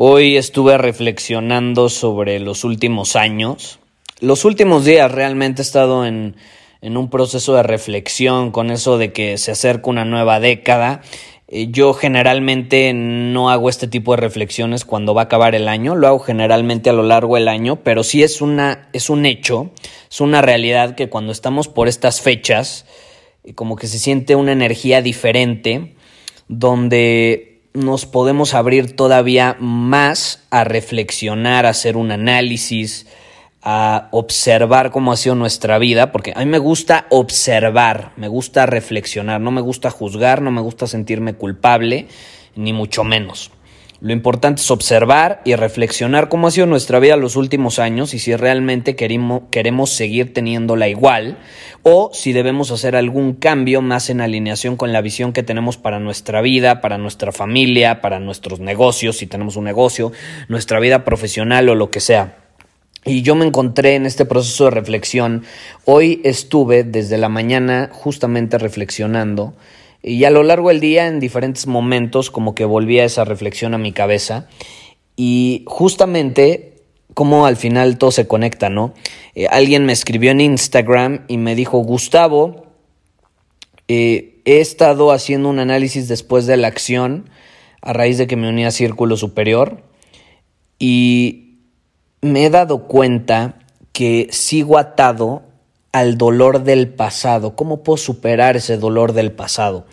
Hoy estuve reflexionando sobre los últimos años. Los últimos días realmente he estado en, un proceso de reflexión con eso de que se acerca una nueva década. Eh, yo generalmente no hago este tipo de reflexiones cuando va a acabar el año, lo hago generalmente a lo largo del año, pero sí es una es un hecho, es una realidad que cuando estamos por estas fechas eh, como que se siente una energía diferente donde nos podemos abrir todavía más a reflexionar, a hacer un análisis, a observar cómo ha sido nuestra vida, porque a mí me gusta observar, me gusta reflexionar, no me gusta juzgar, no me gusta sentirme culpable, ni mucho menos. Lo importante es observar y reflexionar cómo ha sido nuestra vida los últimos años y si realmente queremos, queremos seguir teniéndola igual o si debemos hacer algún cambio más en alineación con la visión que tenemos para nuestra vida, para nuestra familia, para nuestros negocios, si tenemos un negocio, nuestra vida profesional o lo que sea. Y yo me encontré en este proceso de reflexión. Hoy estuve desde la mañana justamente reflexionando y a lo largo del día, en diferentes momentos, como que volvía esa reflexión a mi cabeza. Y justamente como al final todo se conecta, ¿no? Eh, alguien me escribió en Instagram y me dijo, Gustavo, eh, he estado haciendo un análisis después de la acción a raíz de que me uní a Círculo Superior y me he dado cuenta que sigo atado al dolor del pasado, cómo puedo superar ese dolor del pasado.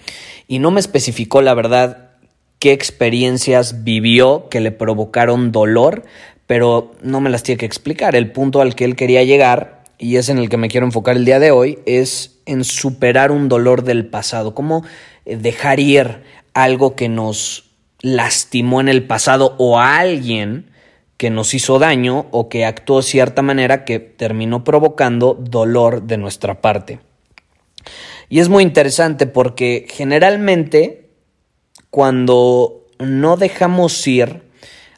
Y no me especificó la verdad qué experiencias vivió que le provocaron dolor, pero no me las tiene que explicar. El punto al que él quería llegar, y es en el que me quiero enfocar el día de hoy, es en superar un dolor del pasado, cómo eh, dejar ir algo que nos lastimó en el pasado o a alguien que nos hizo daño o que actuó de cierta manera que terminó provocando dolor de nuestra parte. Y es muy interesante porque generalmente cuando no dejamos ir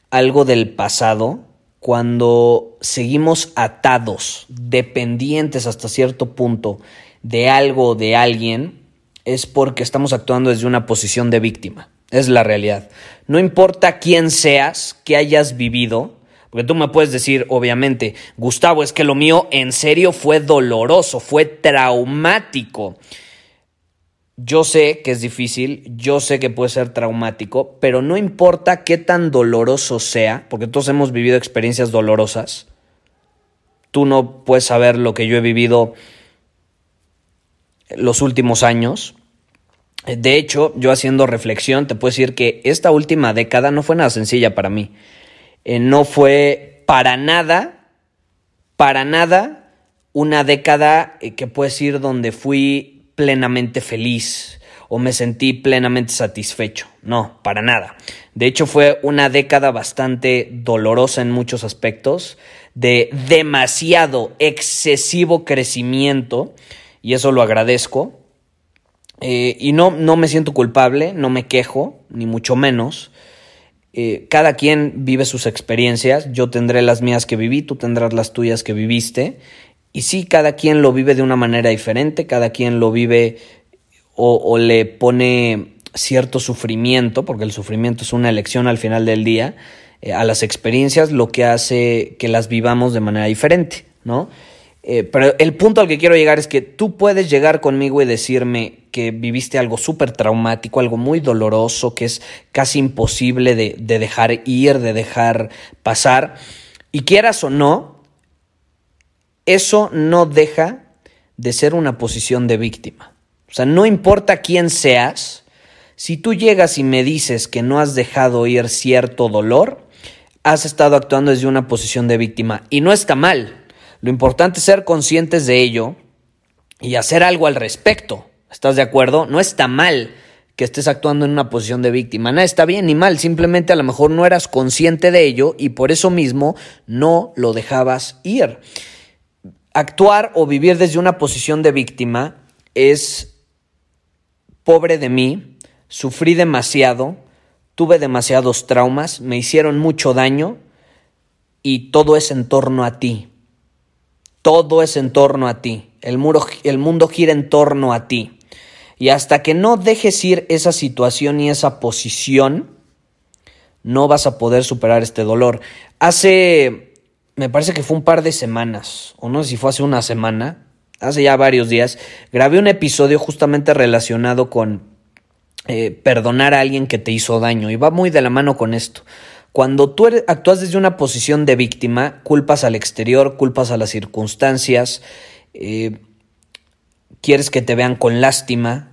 algo del pasado, cuando seguimos atados, dependientes hasta cierto punto de algo o de alguien, es porque estamos actuando desde una posición de víctima. Es la realidad. No importa quién seas, qué hayas vivido, porque tú me puedes decir, obviamente, Gustavo, es que lo mío en serio fue doloroso, fue traumático. Yo sé que es difícil, yo sé que puede ser traumático, pero no importa qué tan doloroso sea, porque todos hemos vivido experiencias dolorosas. Tú no puedes saber lo que yo he vivido los últimos años, de hecho, yo haciendo reflexión, te puedo decir que esta última década no fue nada sencilla para mí. Eh, no fue para nada, para nada, una década eh, que puedes decir donde fui plenamente feliz o me sentí plenamente satisfecho. No, para nada. De hecho, fue una década bastante dolorosa en muchos aspectos, de demasiado, excesivo crecimiento, y eso lo agradezco. Eh, y no, no me siento culpable, no me quejo, ni mucho menos. Eh, cada quien vive sus experiencias, yo tendré las mías que viví, tú tendrás las tuyas que viviste. Y sí, cada quien lo vive de una manera diferente, cada quien lo vive o, le pone cierto sufrimiento, porque el sufrimiento es una elección al final del día, eh, a las experiencias, lo que hace que las vivamos de manera diferente, ¿no? Eh, pero el punto al que quiero llegar es que tú puedes llegar conmigo y decirme que viviste algo súper traumático, algo muy doloroso, que es casi imposible de, de, dejar ir, de dejar pasar. Y quieras o no, eso no deja de ser una posición de víctima. O sea, no importa quién seas, si tú llegas y me dices que no has dejado ir cierto dolor, has estado actuando desde una posición de víctima. Y no está mal. Lo importante es ser conscientes de ello y hacer algo al respecto. ¿Estás de acuerdo? No está mal que estés actuando en una posición de víctima. Nada está bien ni mal, simplemente a lo mejor no eras consciente de ello y por eso mismo no lo dejabas ir. Actuar o vivir desde una posición de víctima es pobre de mí, sufrí demasiado, tuve demasiados traumas, me hicieron mucho daño y todo es en torno a ti. Todo es en torno a ti. El, el mundo gira en torno a ti. Y hasta que no dejes ir esa situación y esa posición, no vas a poder superar este dolor. Hace, me parece que fue un par de semanas, o no sé si fue hace una semana, hace ya varios días, grabé un episodio justamente relacionado con eh, perdonar a alguien que te hizo daño. Y va muy de la mano con esto. Cuando tú actúas desde una posición de víctima, culpas al exterior, culpas a las circunstancias, eh, quieres que te vean con lástima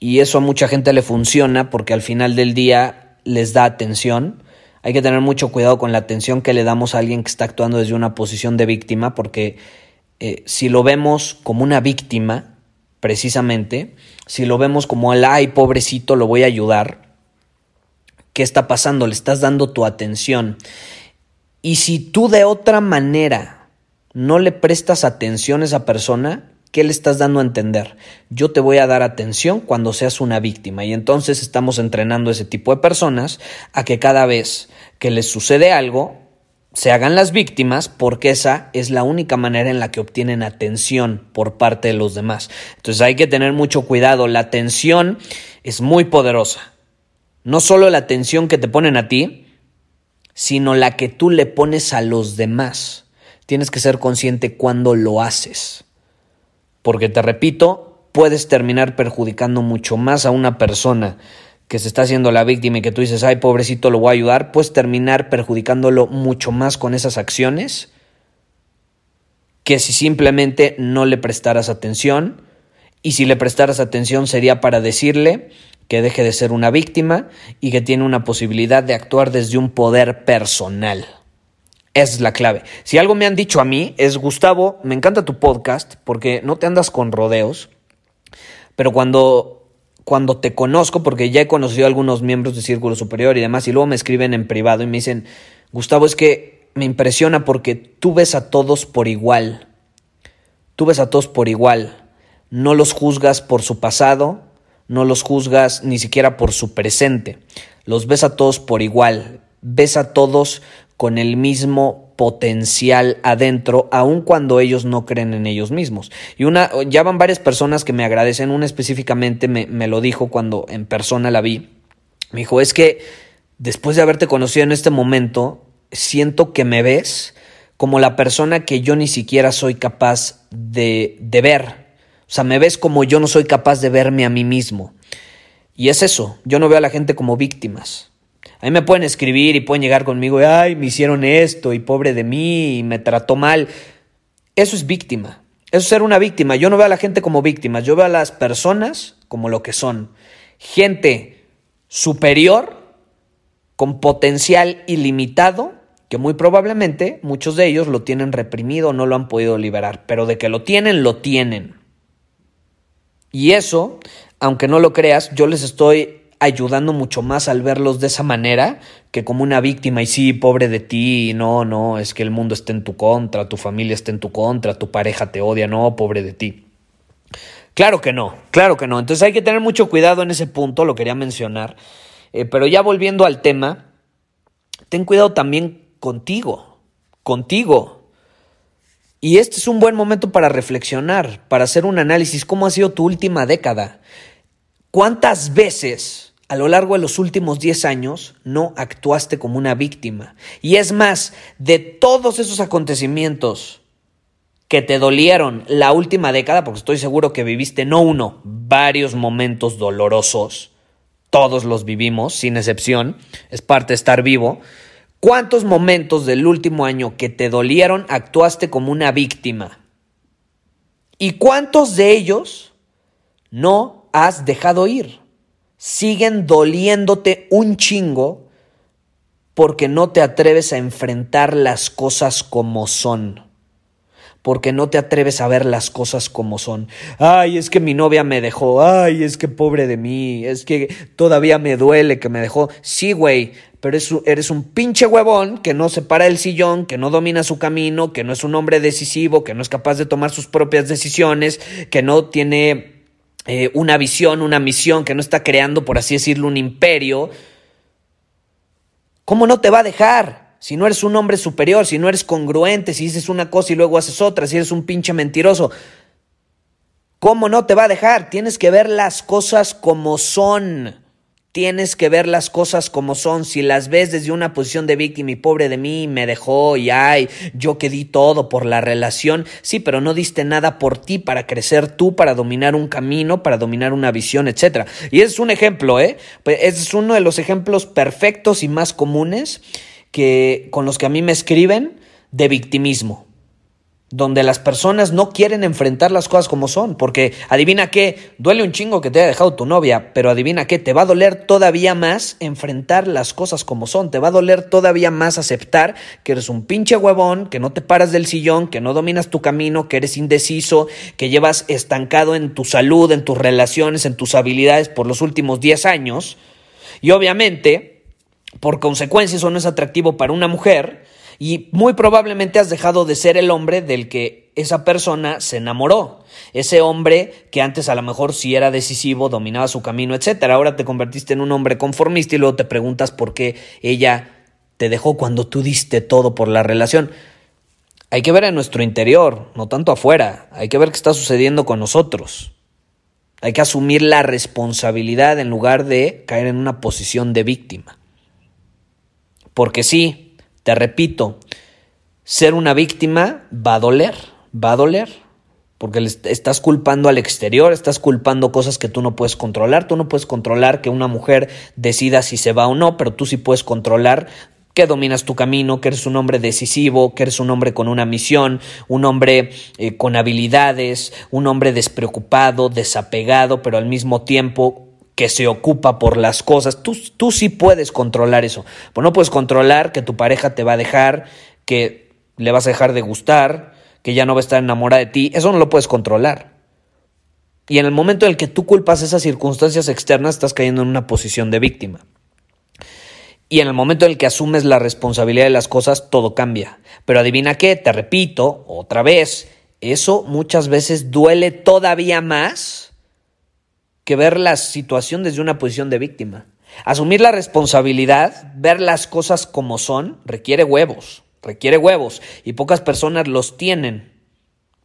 y eso a mucha gente le funciona porque al final del día les da atención. Hay que tener mucho cuidado con la atención que le damos a alguien que está actuando desde una posición de víctima porque eh, si lo vemos como una víctima, precisamente, si lo vemos como el, ay, pobrecito, lo voy a ayudar, ¿qué está pasando? Le estás dando tu atención. Y si tú de otra manera no le prestas atención a esa persona, ¿Qué le estás dando a entender? Yo te voy a dar atención cuando seas una víctima y entonces estamos entrenando a ese tipo de personas a que cada vez que les sucede algo, se hagan las víctimas porque esa es la única manera en la que obtienen atención por parte de los demás. Entonces hay que tener mucho cuidado, la atención es muy poderosa. No solo la atención que te ponen a ti, sino la que tú le pones a los demás. Tienes que ser consciente cuando lo haces. Porque te repito, puedes terminar perjudicando mucho más a una persona que se está haciendo la víctima y que tú dices, ay, pobrecito, lo voy a ayudar, puedes terminar perjudicándolo mucho más con esas acciones que si simplemente no le prestaras atención. Y si le prestaras atención sería para decirle que deje de ser una víctima y que tiene una posibilidad de actuar desde un poder personal. Es la clave. Si algo me han dicho a mí es, Gustavo, me encanta tu podcast porque no te andas con rodeos, pero cuando, cuando te conozco, porque ya he conocido a algunos miembros de Círculo Superior y demás, y luego me escriben en privado y me dicen, Gustavo, es que me impresiona porque tú ves a todos por igual. Tú ves a todos por igual. No los juzgas por su pasado, no los juzgas ni siquiera por su presente. Los ves a todos por igual. Ves a todos con el mismo potencial adentro, aun cuando ellos no creen en ellos mismos. Y una, ya van varias personas que me agradecen, una específicamente me, me lo dijo cuando en persona la vi. Me dijo, es que después de haberte conocido en este momento, siento que me ves como la persona que yo ni siquiera soy capaz de, de ver. O sea, me ves como yo no soy capaz de verme a mí mismo. Y es eso, yo no veo a la gente como víctimas. A mí me pueden escribir y pueden llegar conmigo y, ay, me hicieron esto y pobre de mí y me trató mal. Eso es víctima. Eso es ser una víctima. Yo no veo a la gente como víctimas, yo veo a las personas como lo que son. Gente superior, con potencial ilimitado, que muy probablemente muchos de ellos lo tienen reprimido no lo han podido liberar, pero de que lo tienen, lo tienen. Y eso, aunque no lo creas, yo les estoy ayudando mucho más al verlos de esa manera que como una víctima y sí, pobre de ti, no, no, es que el mundo está en tu contra, tu familia está en tu contra, tu pareja te odia, no, pobre de ti. Claro que no, claro que no. Entonces hay que tener mucho cuidado en ese punto, lo quería mencionar. Eh, pero ya volviendo al tema, ten cuidado también contigo, contigo. Y este es un buen momento para reflexionar, para hacer un análisis. ¿Cómo ha sido tu última década? ¿Cuántas veces a lo largo de los últimos 10 años no actuaste como una víctima. Y es más, de todos esos acontecimientos que te dolieron la última década, porque estoy seguro que viviste no uno, varios momentos dolorosos, todos los vivimos, sin excepción, es parte de estar vivo, ¿Cuántos momentos del último año que te dolieron actuaste como una víctima? ¿Y cuántos de ellos no has dejado ir? Siguen doliéndote un chingo porque no te atreves a enfrentar las cosas como son porque no te atreves a ver las cosas como son. Ay, es que mi novia me dejó, ay, es que pobre de mí, es que todavía me duele que me dejó. Sí, güey, pero eres un pinche huevón que no se para el sillón, que no domina su camino, que no es un hombre decisivo, que no es capaz de tomar sus propias decisiones, que no tiene eh, una visión, una misión, que no está creando, por así decirlo, un imperio. ¿Cómo no te va a dejar? si no eres un hombre superior, si no eres congruente, si dices una cosa y luego haces otra, si eres un pinche mentiroso, ¿cómo no te va a dejar? Tienes que ver las cosas como son. Tienes que ver las cosas como son. Si las ves desde una posición de víctima y pobre de mí, me dejó y ay, yo que di todo por la relación. Sí, pero no diste nada por ti para crecer tú, para dominar un camino, para dominar una visión, etc. Y es un ejemplo, ¿eh? Pues es uno de los ejemplos perfectos y más comunes que, con los que a mí me escriben de victimismo, donde las personas no quieren enfrentar las cosas como son, porque adivina qué, duele un chingo que te haya dejado tu novia, pero adivina qué, te va a doler todavía más enfrentar las cosas como son, te va a doler todavía más aceptar que eres un pinche huevón, que no te paras del sillón, que no dominas tu camino, que eres indeciso, que llevas estancado en tu salud, en tus relaciones, en tus habilidades por los últimos 10 años, y obviamente por consecuencia, eso no es atractivo para una mujer y muy probablemente has dejado de ser el hombre del que esa persona se enamoró. Ese hombre que antes a lo mejor sí era decisivo, dominaba su camino, etc. Ahora te convertiste en un hombre conformista y luego te preguntas por qué ella te dejó cuando tú diste todo por la relación. Hay que ver en nuestro interior, no tanto afuera. Hay que ver qué está sucediendo con nosotros. Hay que asumir la responsabilidad en lugar de caer en una posición de víctima. Porque sí, te repito, ser una víctima va a doler, va a doler. Porque estás culpando al exterior, estás culpando cosas que tú no puedes controlar. Tú no puedes controlar que una mujer decida si se va o no, pero tú sí puedes controlar que dominas tu camino, que eres un hombre decisivo, que eres un hombre con una misión, un hombre eh, con habilidades, un hombre despreocupado, desapegado, pero al mismo tiempo que se ocupa por las cosas. Tú, tú sí puedes controlar eso. Pues no puedes controlar que tu pareja te va a dejar, que le vas a dejar de gustar, que ya no va a estar enamorada de ti. Eso no lo puedes controlar. Y en el momento en el que tú culpas esas circunstancias externas, estás cayendo en una posición de víctima. Y en el momento en el que asumes la responsabilidad de las cosas, todo cambia. Pero adivina qué, te repito, otra vez, eso muchas veces duele todavía más que ver la situación desde una posición de víctima. Asumir la responsabilidad, ver las cosas como son, requiere huevos, requiere huevos, y pocas personas los tienen.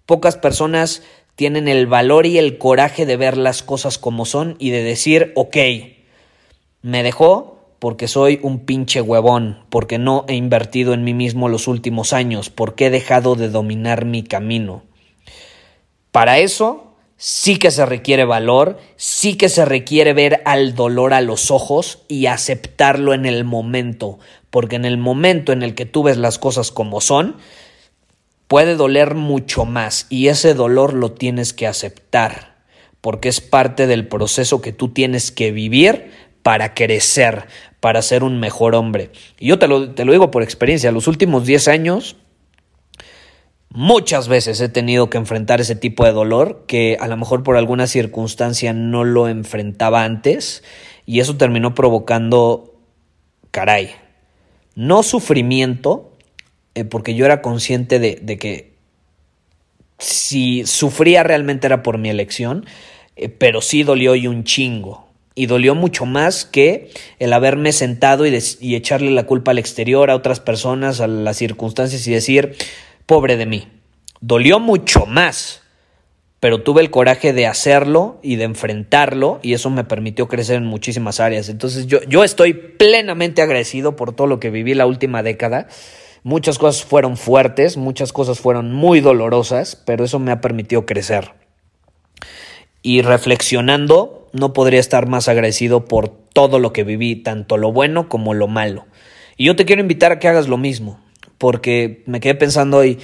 Pocas personas tienen el valor y el coraje de ver las cosas como son y de decir, ok, me dejó porque soy un pinche huevón, porque no he invertido en mí mismo los últimos años, porque he dejado de dominar mi camino. Para eso sí que se requiere valor, sí que se requiere ver al dolor a los ojos y aceptarlo en el momento, porque en el momento en el que tú ves las cosas como son, puede doler mucho más y ese dolor lo tienes que aceptar, porque es parte del proceso que tú tienes que vivir para crecer, para ser un mejor hombre. Y yo te lo, te lo digo por experiencia, los últimos 10 años Muchas veces he tenido que enfrentar ese tipo de dolor que a lo mejor por alguna circunstancia no lo enfrentaba antes y eso terminó provocando, caray, no sufrimiento, eh, porque yo era consciente de, de, que si sufría realmente era por mi elección, eh, pero sí dolió y un chingo. Y dolió mucho más que el haberme sentado y, y echarle la culpa al exterior, a otras personas, a las circunstancias y decir, Pobre de mí. Dolió mucho más, pero tuve el coraje de hacerlo y de enfrentarlo y eso me permitió crecer en muchísimas áreas. Entonces yo, yo estoy plenamente agradecido por todo lo que viví la última década. Muchas cosas fueron fuertes, muchas cosas fueron muy dolorosas, pero eso me ha permitido crecer. Y reflexionando, no podría estar más agradecido por todo lo que viví, tanto lo bueno como lo malo. Y yo te quiero invitar a que hagas lo mismo, porque me quedé pensando hoy,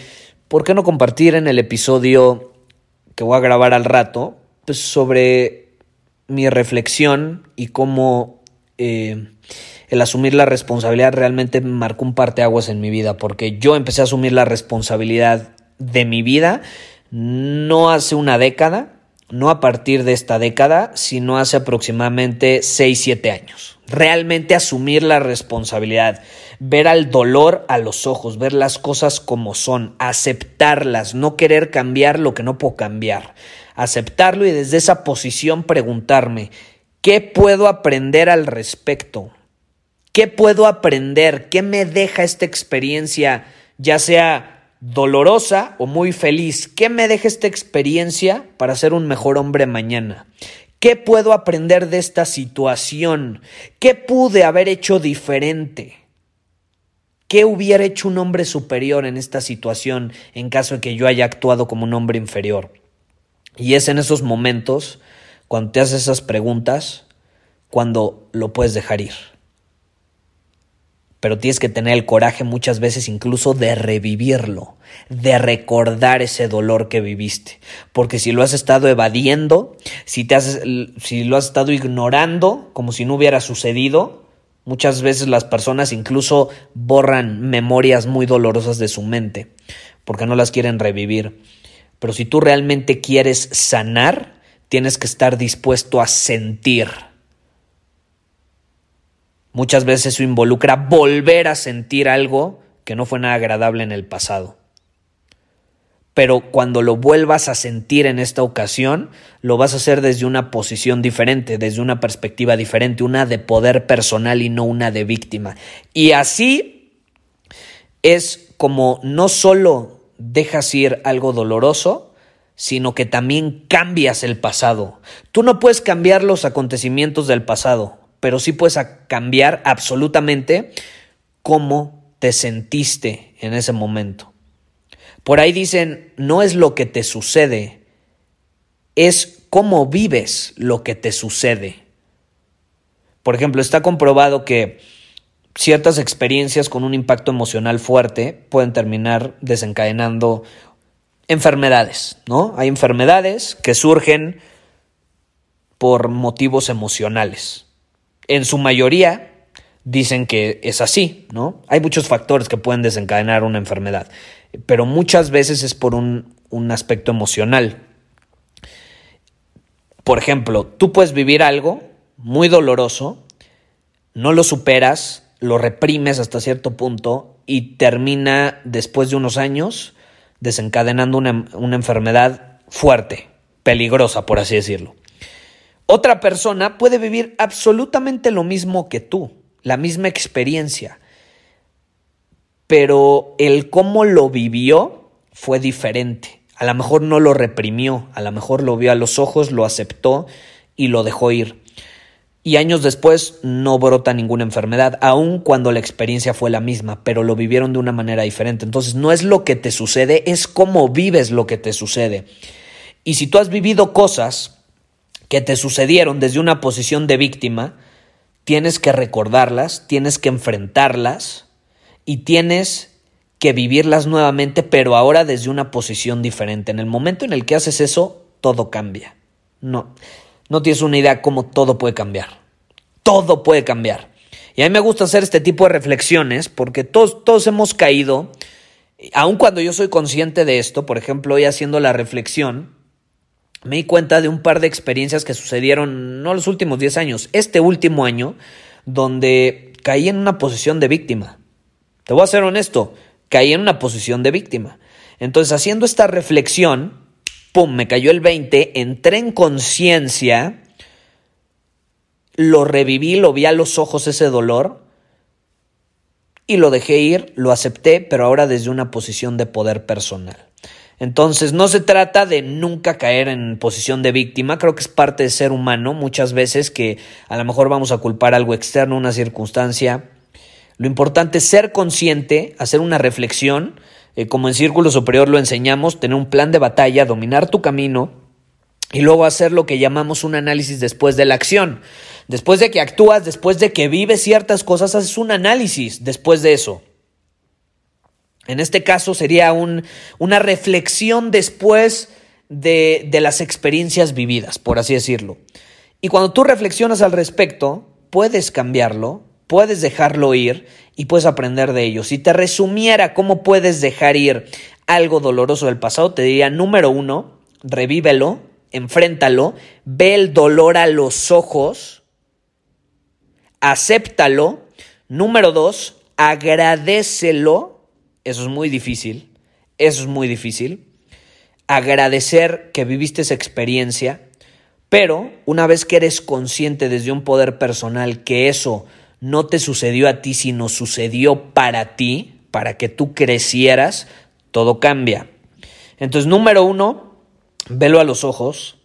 ¿por qué no compartir en el episodio que voy a grabar al rato pues sobre mi reflexión y cómo eh, el asumir la responsabilidad realmente marcó un parteaguas en mi vida, porque yo empecé a asumir la responsabilidad de mi vida no hace una década, no a partir de esta década, sino hace aproximadamente 6, 7 años. Realmente asumir la responsabilidad, ver al dolor a los ojos, ver las cosas como son, aceptarlas, no querer cambiar lo que no puedo cambiar, aceptarlo y desde esa posición preguntarme, ¿qué puedo aprender al respecto? ¿Qué puedo aprender? ¿Qué me deja esta experiencia, ya sea dolorosa o muy feliz? ¿Qué me deja esta experiencia para ser un mejor hombre mañana? ¿Qué puedo aprender de esta situación? ¿Qué pude haber hecho diferente? ¿Qué hubiera hecho un hombre superior en esta situación en caso de que yo haya actuado como un hombre inferior? Y es en esos momentos, cuando te haces esas preguntas, cuando lo puedes dejar ir pero tienes que tener el coraje muchas veces incluso de revivirlo, de recordar ese dolor que viviste, porque si lo has estado evadiendo, si te has, si lo has estado ignorando como si no hubiera sucedido, muchas veces las personas incluso borran memorias muy dolorosas de su mente, porque no las quieren revivir. Pero si tú realmente quieres sanar, tienes que estar dispuesto a sentir Muchas veces eso involucra volver a sentir algo que no fue nada agradable en el pasado. Pero cuando lo vuelvas a sentir en esta ocasión, lo vas a hacer desde una posición diferente, desde una perspectiva diferente, una de poder personal y no una de víctima. Y así es como no solo dejas ir algo doloroso, sino que también cambias el pasado. Tú no puedes cambiar los acontecimientos del pasado, pero sí puedes cambiar absolutamente cómo te sentiste en ese momento. Por ahí dicen, no es lo que te sucede, es cómo vives lo que te sucede. Por ejemplo, está comprobado que ciertas experiencias con un impacto emocional fuerte pueden terminar desencadenando enfermedades, ¿no? Hay enfermedades que surgen por motivos emocionales en su mayoría dicen que es así, ¿no? Hay muchos factores que pueden desencadenar una enfermedad, pero muchas veces es por un, un aspecto emocional. Por ejemplo, tú puedes vivir algo muy doloroso, no lo superas, lo reprimes hasta cierto punto y termina después de unos años desencadenando una, una enfermedad fuerte, peligrosa, por así decirlo. Otra persona puede vivir absolutamente lo mismo que tú, la misma experiencia, pero el cómo lo vivió fue diferente. A lo mejor no lo reprimió, a lo mejor lo vio a los ojos, lo aceptó y lo dejó ir. Y años después no brota ninguna enfermedad, aun cuando la experiencia fue la misma, pero lo vivieron de una manera diferente. Entonces no es lo que te sucede, es cómo vives lo que te sucede. Y si tú has vivido cosas que te sucedieron desde una posición de víctima, tienes que recordarlas, tienes que enfrentarlas y tienes que vivirlas nuevamente, pero ahora desde una posición diferente. En el momento en el que haces eso, todo cambia. No, no tienes una idea cómo todo puede cambiar. Todo puede cambiar. Y a mí me gusta hacer este tipo de reflexiones porque todos, todos hemos caído, aun cuando yo soy consciente de esto, por ejemplo, hoy haciendo la reflexión, me di cuenta de un par de experiencias que sucedieron no los últimos 10 años, este último año, donde caí en una posición de víctima. Te voy a ser honesto, caí en una posición de víctima. Entonces, haciendo esta reflexión, pum, me cayó el 20, entré en conciencia, lo reviví, lo vi a los ojos ese dolor y lo dejé ir, lo acepté, pero ahora desde una posición de poder personal. Entonces, no se trata de nunca caer en posición de víctima, creo que es parte de ser humano muchas veces que a lo mejor vamos a culpar algo externo, una circunstancia. Lo importante es ser consciente, hacer una reflexión, eh, como en Círculo Superior lo enseñamos, tener un plan de batalla, dominar tu camino y luego hacer lo que llamamos un análisis después de la acción. Después de que actúas, después de que vives ciertas cosas, haces un análisis después de eso. En este caso sería un, una reflexión después de, de las experiencias vividas, por así decirlo. Y cuando tú reflexionas al respecto, puedes cambiarlo, puedes dejarlo ir y puedes aprender de ello. Si te resumiera cómo puedes dejar ir algo doloroso del pasado, te diría, número uno, revívelo, enfréntalo, ve el dolor a los ojos, acéptalo. Número dos, agradecelo. Eso es muy difícil. Eso es muy difícil. Agradecer que viviste esa experiencia. Pero una vez que eres consciente desde un poder personal que eso no te sucedió a ti, sino sucedió para ti, para que tú crecieras, todo cambia. Entonces, número uno, velo a los ojos,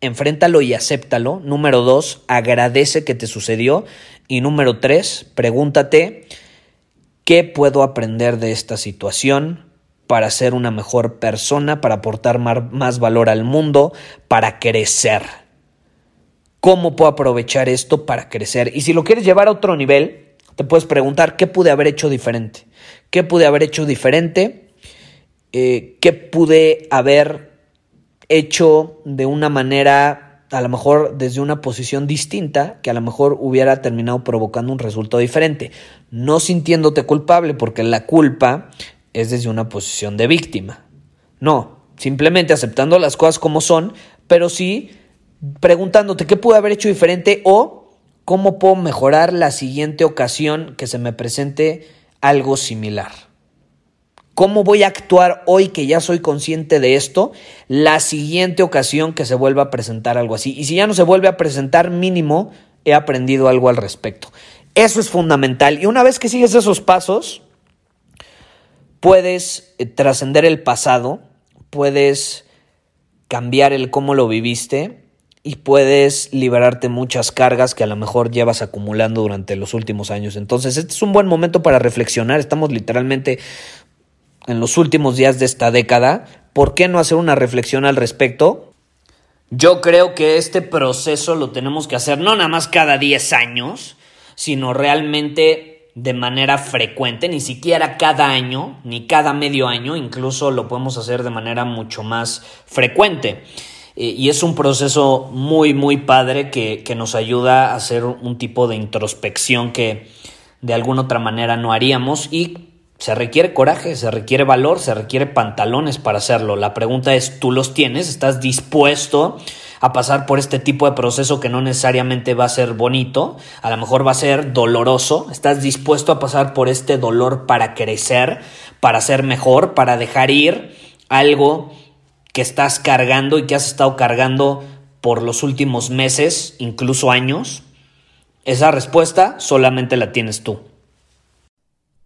enfréntalo y acéptalo. Número dos, agradece que te sucedió. Y número tres, pregúntate, ¿qué puedo aprender de esta situación para ser una mejor persona, para aportar más valor al mundo, para crecer? ¿Cómo puedo aprovechar esto para crecer? Y si lo quieres llevar a otro nivel, te puedes preguntar, ¿qué pude haber hecho diferente? ¿Qué pude haber hecho diferente? Eh, ¿Qué pude haber hecho de una manera, a lo mejor desde una posición distinta, que a lo mejor hubiera terminado provocando un resultado diferente. No sintiéndote culpable, porque la culpa es desde una posición de víctima. No, simplemente aceptando las cosas como son, pero sí preguntándote qué pude haber hecho diferente o cómo puedo mejorar la siguiente ocasión que se me presente algo similar. ¿Cómo voy a actuar hoy que ya soy consciente de esto? La siguiente ocasión que se vuelva a presentar algo así. Y si ya no se vuelve a presentar, mínimo he aprendido algo al respecto. Eso es fundamental. Y una vez que sigues esos pasos, puedes eh, trascender el pasado, puedes cambiar el cómo lo viviste y puedes liberarte muchas cargas que a lo mejor llevas acumulando durante los últimos años. Entonces, este es un buen momento para reflexionar. Estamos literalmente en los últimos días de esta década, ¿por qué no hacer una reflexión al respecto? Yo creo que este proceso lo tenemos que hacer no nada más cada 10 años, sino realmente de manera frecuente, ni siquiera cada año, ni cada medio año, incluso lo podemos hacer de manera mucho más frecuente. Eh, y es un proceso muy, muy padre que, que nos ayuda a hacer un tipo de introspección que de alguna otra manera no haríamos y se requiere coraje, se requiere valor, se requiere pantalones para hacerlo. La pregunta es, ¿tú los tienes? ¿Estás dispuesto a pasar por este tipo de proceso que no necesariamente va a ser bonito? A lo mejor va a ser doloroso. ¿Estás dispuesto a pasar por este dolor para crecer, para ser mejor, para dejar ir algo que estás cargando y que has estado cargando por los últimos meses, incluso años? Esa respuesta solamente la tienes tú.